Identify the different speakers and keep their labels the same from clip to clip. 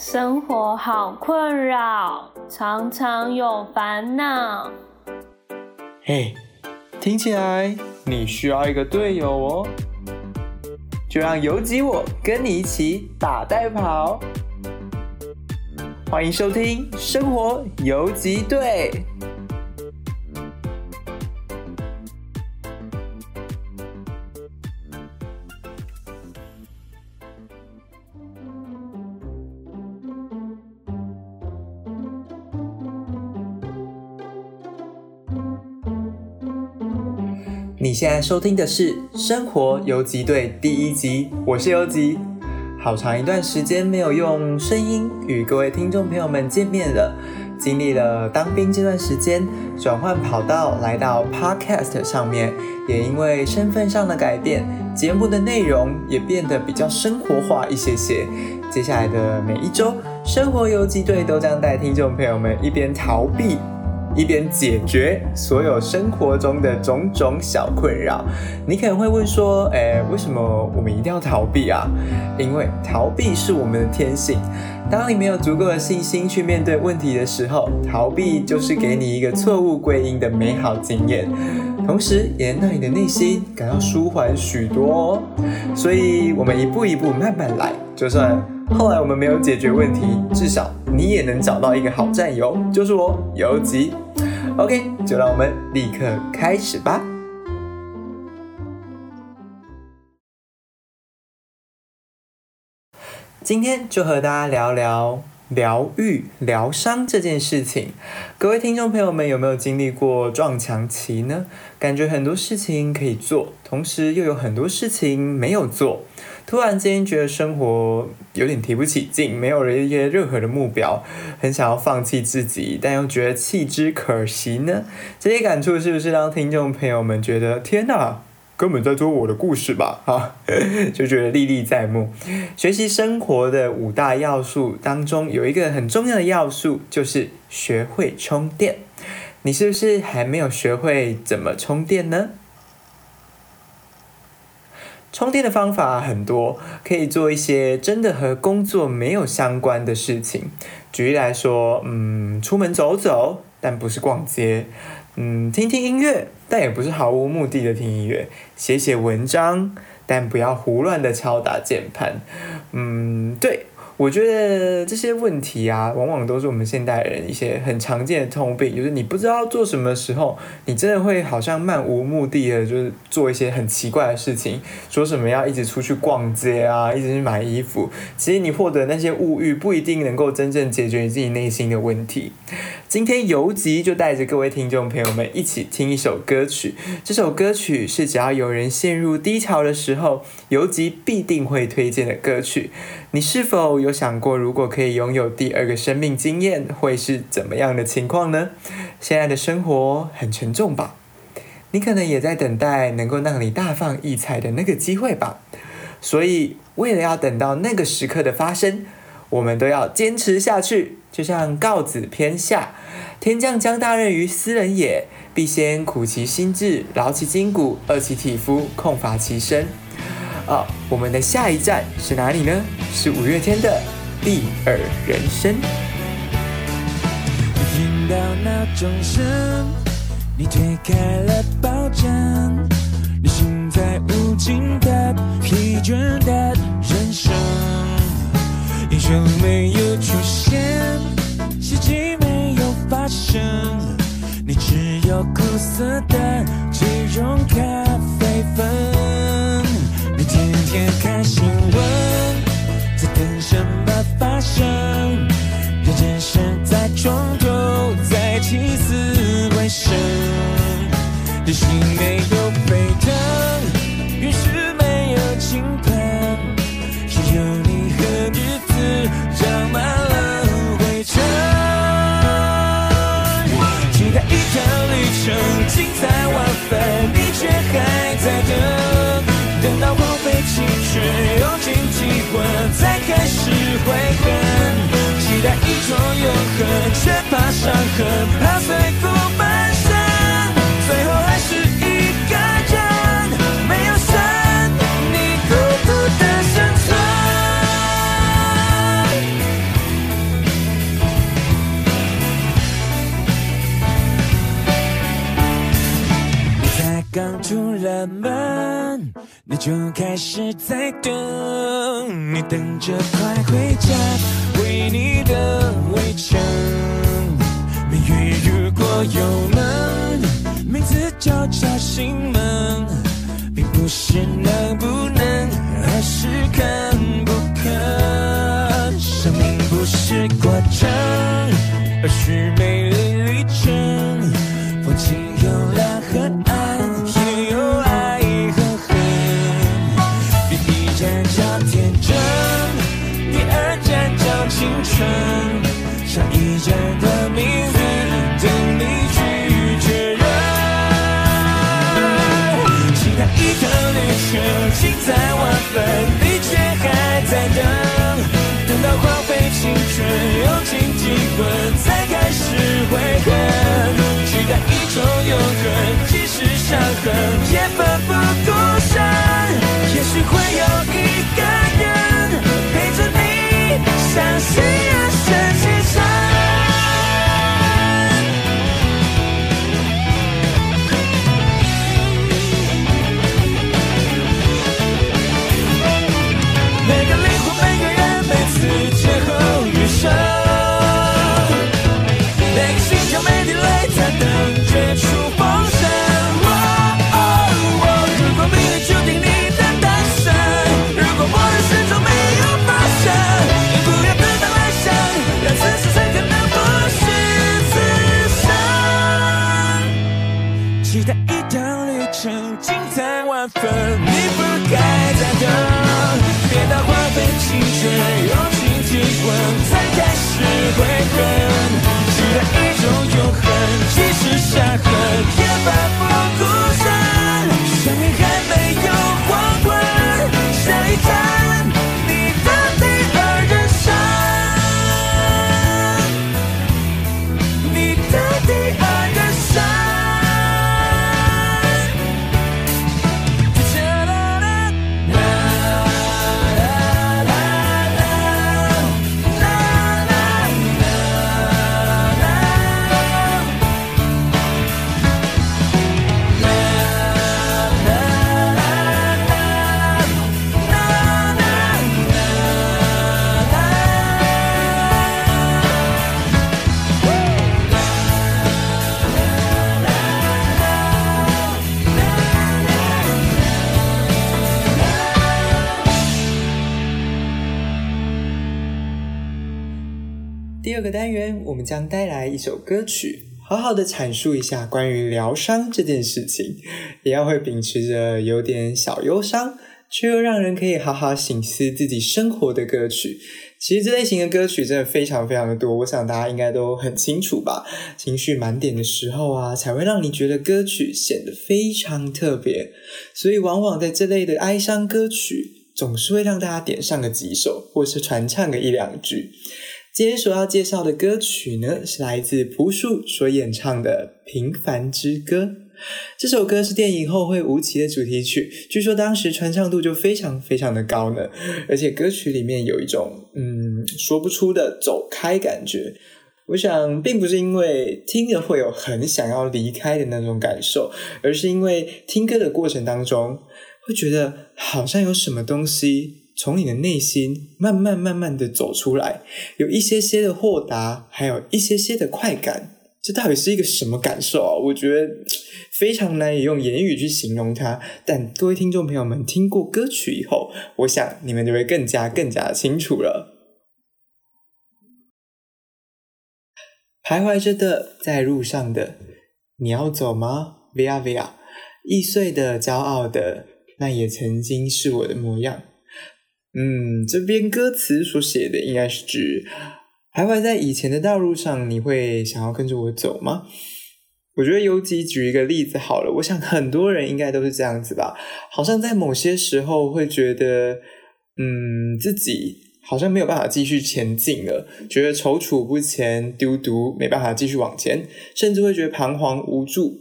Speaker 1: 生活好困扰，常常有烦恼。
Speaker 2: 嘿，听起来你需要一个队友哦，就让游击我跟你一起打带跑。欢迎收听《生活游击队》。你现在收听的是《生活游击队》第一集，我是游击。好长一段时间没有用声音与各位听众朋友们见面了，经历了当兵这段时间，转换跑道来到 Podcast 上面，也因为身份上的改变，节目的内容也变得比较生活化一些些。接下来的每一周，《生活游击队》都将带听众朋友们一边逃避。一边解决所有生活中的种种小困扰，你可能会问说：“哎，为什么我们一定要逃避啊？”因为逃避是我们的天性。当你没有足够的信心去面对问题的时候，逃避就是给你一个错误归因的美好经验，同时也让你的内心感到舒缓许多哦。所以，我们一步一步慢慢来，就算后来我们没有解决问题，至少你也能找到一个好战友，就是我游击。OK，就让我们立刻开始吧。今天就和大家聊聊疗愈、疗伤这件事情。各位听众朋友们，有没有经历过撞墙期呢？感觉很多事情可以做，同时又有很多事情没有做。突然间觉得生活有点提不起劲，没有了一些任何的目标，很想要放弃自己，但又觉得弃之可惜呢？这些感触是不是让听众朋友们觉得天哪，根本在做我的故事吧？哈，就觉得历历在目。学习生活的五大要素当中，有一个很重要的要素，就是学会充电。你是不是还没有学会怎么充电呢？充电的方法很多，可以做一些真的和工作没有相关的事情。举例来说，嗯，出门走走，但不是逛街；嗯，听听音乐，但也不是毫无目的的听音乐；写写文章，但不要胡乱的敲打键盘。嗯，对。我觉得这些问题啊，往往都是我们现代人一些很常见的通病，就是你不知道做什么时候，你真的会好像漫无目的的，就是做一些很奇怪的事情，说什么要一直出去逛街啊，一直去买衣服，其实你获得那些物欲不一定能够真正解决你自己内心的问题。今天游集就带着各位听众朋友们一起听一首歌曲，这首歌曲是只要有人陷入低潮的时候，游击必定会推荐的歌曲。你是否有想过，如果可以拥有第二个生命经验，会是怎么样的情况呢？现在的生活很沉重吧？你可能也在等待能够让你大放异彩的那个机会吧？所以，为了要等到那个时刻的发生，我们都要坚持下去。就像告子篇下：“天将降大任于斯人也，必先苦其心志，劳其筋骨，饿其体肤，空乏其身。”哦，我们的下一站是哪里呢？是五月天的《第二人生》。
Speaker 3: 听到闹钟声，你推开了抱枕，你行在无尽的疲倦的人生，英雄没有出现，色的即溶咖啡粉。天天看新闻，在等什么发生？人人生在重头，在起何怕最骨半身，最后还是一个人，没有神，你孤独的生存。你才刚出了门，你就开始在等，你等着快回家。心门，并不是那相
Speaker 2: 这个单元，我们将带来一首歌曲，好好的阐述一下关于疗伤这件事情，也要会秉持着有点小忧伤，却又让人可以好好省思自己生活的歌曲。其实这类型的歌曲真的非常非常的多，我想大家应该都很清楚吧？情绪满点的时候啊，才会让你觉得歌曲显得非常特别。所以往往在这类的哀伤歌曲，总是会让大家点上个几首，或是传唱个一两句。今天所要介绍的歌曲呢，是来自朴树所演唱的《平凡之歌》。这首歌是电影《后会无期》的主题曲，据说当时传唱度就非常非常的高呢。而且歌曲里面有一种嗯说不出的走开感觉。我想，并不是因为听了会有很想要离开的那种感受，而是因为听歌的过程当中，会觉得好像有什么东西。从你的内心慢慢慢慢的走出来，有一些些的豁达，还有一些些的快感，这到底是一个什么感受啊？我觉得非常难以用言语去形容它。但各位听众朋友们听过歌曲以后，我想你们就会更加更加清楚了。徘徊着的，在路上的，你要走吗？Via Via，易碎的，骄傲的，那也曾经是我的模样。嗯，这边歌词所写的应该是指徘徊在以前的道路上，你会想要跟着我走吗？我觉得尤其举一个例子好了，我想很多人应该都是这样子吧，好像在某些时候会觉得，嗯，自己好像没有办法继续前进了，觉得踌躇不前，丢独，没办法继续往前，甚至会觉得彷徨无助，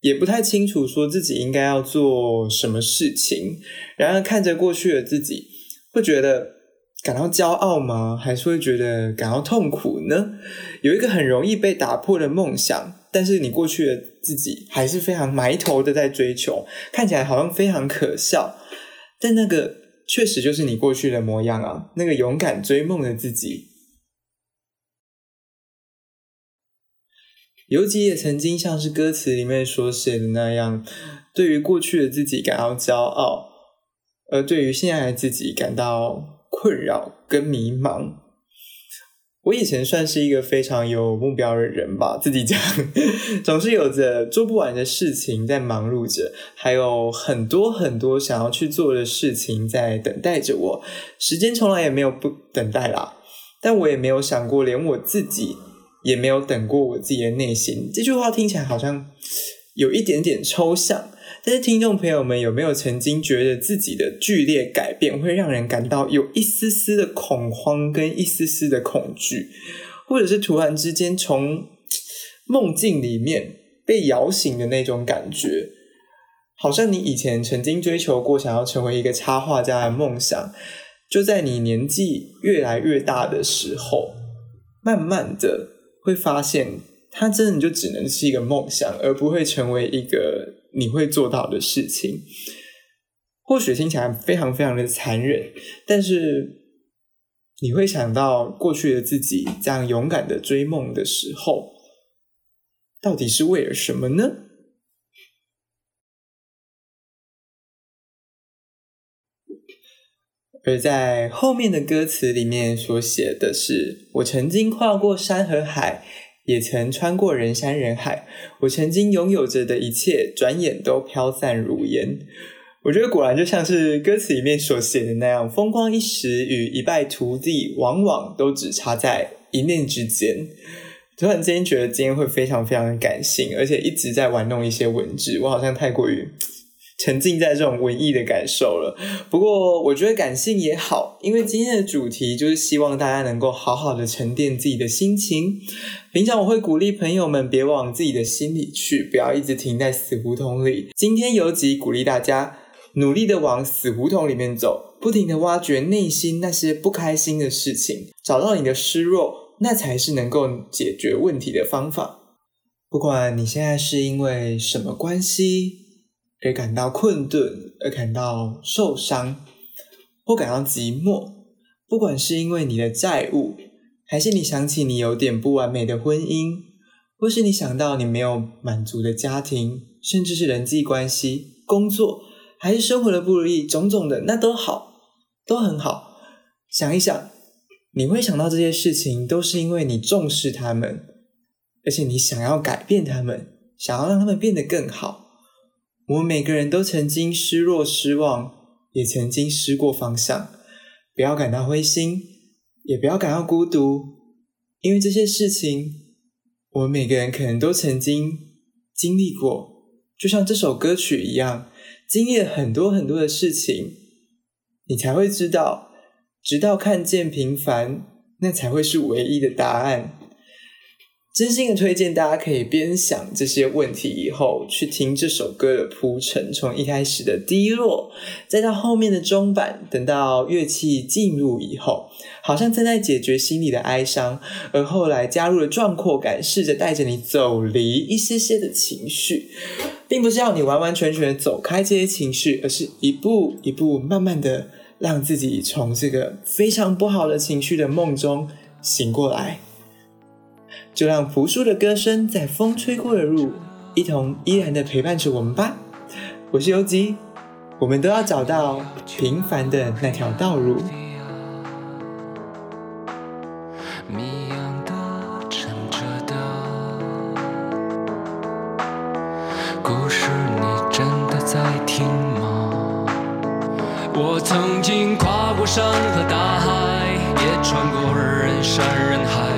Speaker 2: 也不太清楚说自己应该要做什么事情。然而看着过去的自己。会觉得感到骄傲吗？还是会觉得感到痛苦呢？有一个很容易被打破的梦想，但是你过去的自己还是非常埋头的在追求，看起来好像非常可笑，但那个确实就是你过去的模样啊，那个勇敢追梦的自己。尤其也曾经像是歌词里面所写的那样，对于过去的自己感到骄傲，而对于现在的自己感到困扰跟迷茫。我以前算是一个非常有目标的人吧，自己讲，总是有着做不完的事情在忙碌着，还有很多很多想要去做的事情在等待着我。时间从来也没有不等待啦，但我也没有想过，连我自己也没有等过我自己的内心。这句话听起来好像有一点点抽象。但是，听众朋友们有没有曾经觉得自己的剧烈改变会让人感到有一丝丝的恐慌跟一丝丝的恐惧，或者是突然之间从梦境里面被摇醒的那种感觉？好像你以前曾经追求过想要成为一个插画家的梦想，就在你年纪越来越大的时候，慢慢的会发现，它真的就只能是一个梦想，而不会成为一个。你会做到的事情，或许听起来非常非常的残忍，但是你会想到过去的自己这样勇敢的追梦的时候，到底是为了什么呢？而在后面的歌词里面所写的是：“我曾经跨过山和海。”也曾穿过人山人海，我曾经拥有着的一切，转眼都飘散如烟。我觉得果然就像是歌词里面所写的那样，风光一时与一败涂地，往往都只差在一念之间。突然间觉得今天会非常非常感性，而且一直在玩弄一些文字，我好像太过于。沉浸在这种文艺的感受了。不过，我觉得感性也好，因为今天的主题就是希望大家能够好好的沉淀自己的心情。平常我会鼓励朋友们别往自己的心里去，不要一直停在死胡同里。今天尤其鼓励大家努力的往死胡同里面走，不停的挖掘内心那些不开心的事情，找到你的失落，那才是能够解决问题的方法。不管你现在是因为什么关系。而感到困顿，而感到受伤，或感到寂寞。不管是因为你的债务，还是你想起你有点不完美的婚姻，或是你想到你没有满足的家庭，甚至是人际关系、工作，还是生活的不如意，种种的，那都好，都很好。想一想，你会想到这些事情，都是因为你重视他们，而且你想要改变他们，想要让他们变得更好。我们每个人都曾经失落、失望，也曾经失过方向。不要感到灰心，也不要感到孤独，因为这些事情，我们每个人可能都曾经经历过。就像这首歌曲一样，经历了很多很多的事情，你才会知道，直到看见平凡，那才会是唯一的答案。真心的推荐大家可以边想这些问题以后去听这首歌的铺陈，从一开始的低落，再到后面的中板，等到乐器进入以后，好像正在解决心里的哀伤，而后来加入了壮阔感，试着带着你走离一些些的情绪，并不是要你完完全全走开这些情绪，而是一步一步慢慢的让自己从这个非常不好的情绪的梦中醒过来。就让朴素的歌声在风吹过的路，一同依然的陪伴着我们吧。我是游吉，我们都要找到平凡的那条道路。
Speaker 3: 故事，你真的在听吗？我曾经跨过山和大海，也穿过人山人海。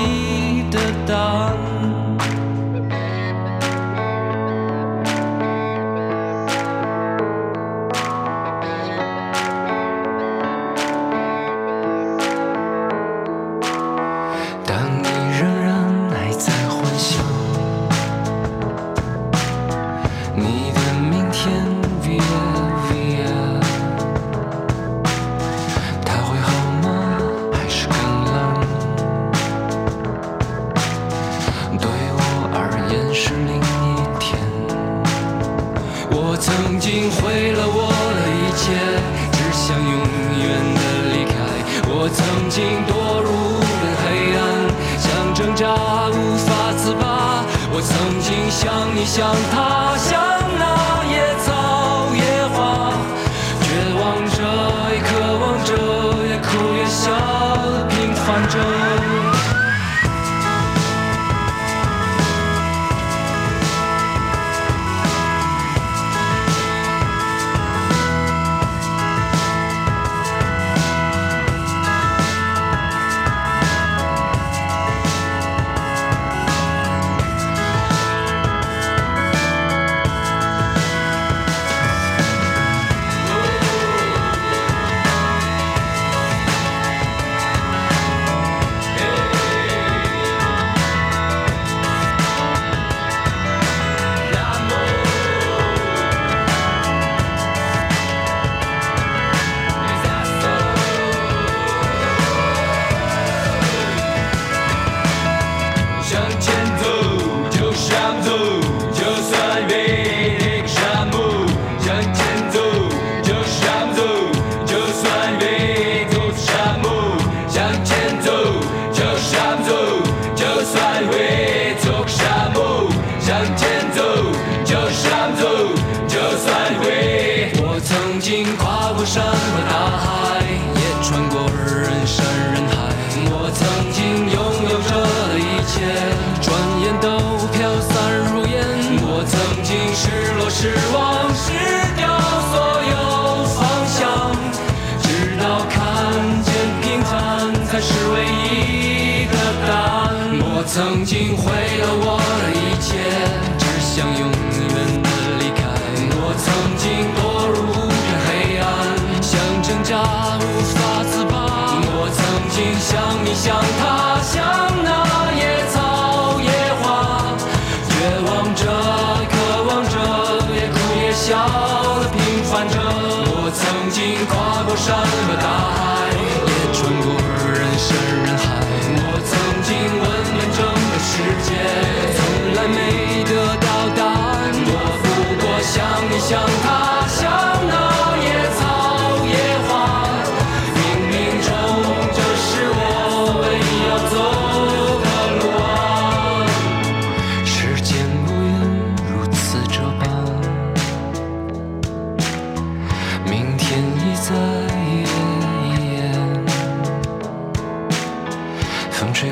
Speaker 4: 想你想他。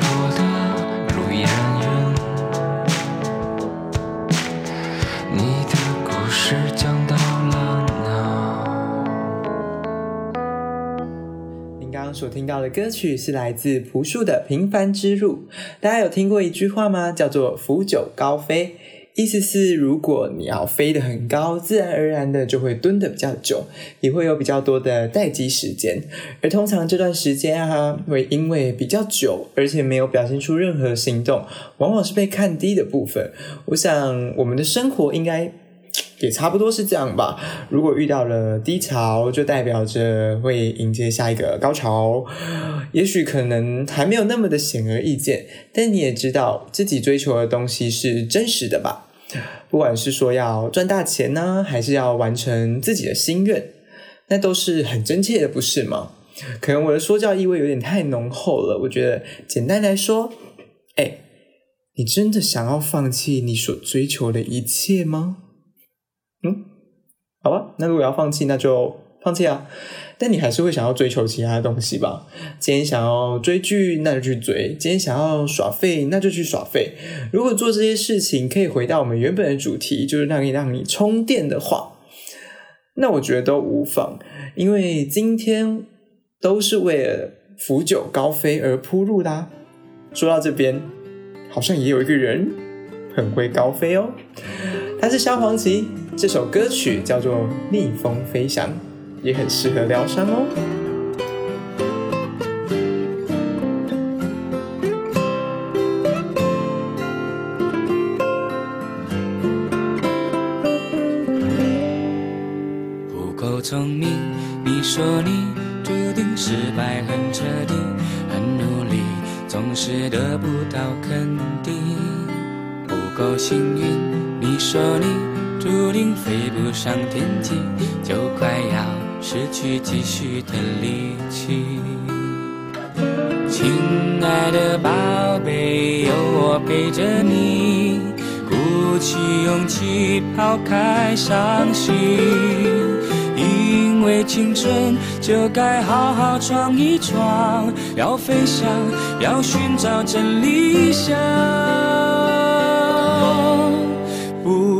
Speaker 4: 风吹过的路依然。
Speaker 2: 所听到的歌曲是来自朴树的《平凡之路》。大家有听过一句话吗？叫做“腐久高飞”，意思是如果你要飞得很高，自然而然的就会蹲得比较久，也会有比较多的待机时间。而通常这段时间啊，会因为比较久，而且没有表现出任何行动，往往是被看低的部分。我想，我们的生活应该。也差不多是这样吧。如果遇到了低潮，就代表着会迎接下一个高潮。也许可能还没有那么的显而易见，但你也知道自己追求的东西是真实的吧？不管是说要赚大钱呢，还是要完成自己的心愿，那都是很真切的，不是吗？可能我的说教意味有点太浓厚了。我觉得简单来说，哎，你真的想要放弃你所追求的一切吗？嗯，好吧，那如果要放弃，那就放弃啊。但你还是会想要追求其他的东西吧？今天想要追剧，那就去追；今天想要耍废，那就去耍废。如果做这些事情可以回到我们原本的主题，就是让你让你充电的话，那我觉得都无妨。因为今天都是为了腐久高飞而铺路的啊。说到这边，好像也有一个人很会高飞哦，他是萧煌奇。这首歌曲叫做《逆风飞翔》，也很适合疗伤哦。
Speaker 3: 就快要失去继续的力气。亲爱的宝贝，有我陪着你，鼓起勇气抛开伤心。因为青春就该好好闯一闯，要飞翔，要寻找真理想。不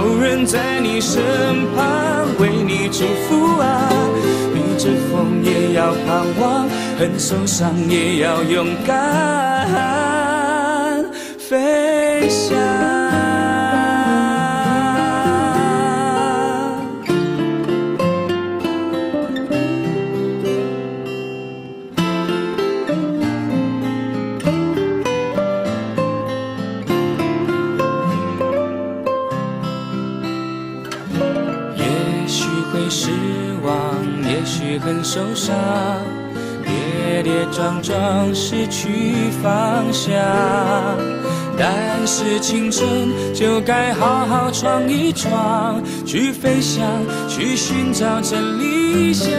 Speaker 3: 有人在你身旁为你祝福啊。逆着风也要盼望，很受伤也要勇敢飞翔。跌跌撞撞失去方向，但是青春就该好好闯一闯，去飞翔，去寻找真理想。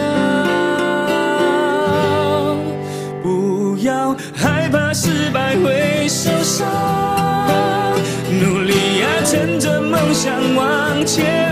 Speaker 3: 不要害怕失败会受伤，努力呀，趁着梦想往前，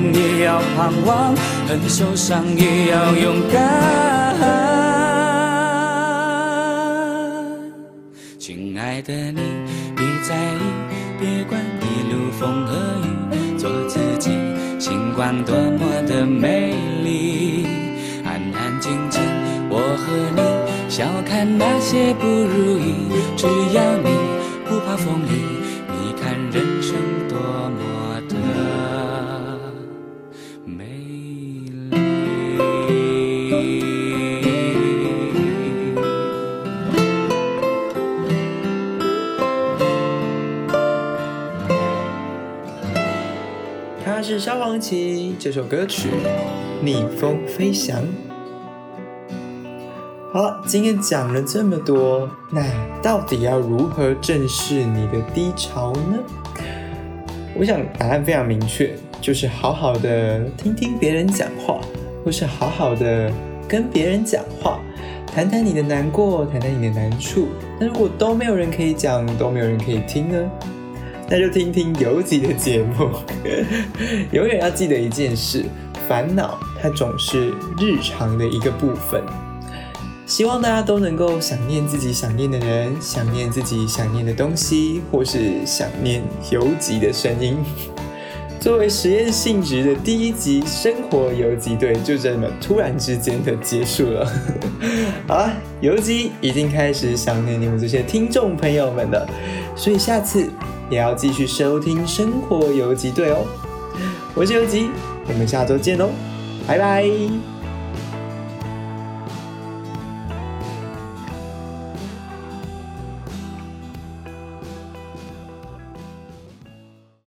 Speaker 3: 逆着风也要盼望，很受伤也要勇敢。亲爱的你，别在意，别管一路风和雨，做自己，星光多么的美丽。安安静静，我和你，笑看那些不如意，只要你不怕风雨。
Speaker 2: 他是萧煌奇，这首歌曲《逆风飞翔》。好了，今天讲了这么多，那到底要如何正视你的低潮呢？我想答案非常明确，就是好好的听听别人讲话，或是好好的跟别人讲话，谈谈你的难过，谈谈你的难处。那如果都没有人可以讲，都没有人可以听呢？那就听听游击的节目。永远要记得一件事：烦恼它总是日常的一个部分。希望大家都能够想念自己想念的人，想念自己想念的东西，或是想念游击的声音。作为实验性质的第一集《生活游击队》，就这么突然之间的结束了。好了，游击已经开始想念你们这些听众朋友们了，所以下次也要继续收听《生活游击队》哦。我是游击，我们下周见哦，拜拜。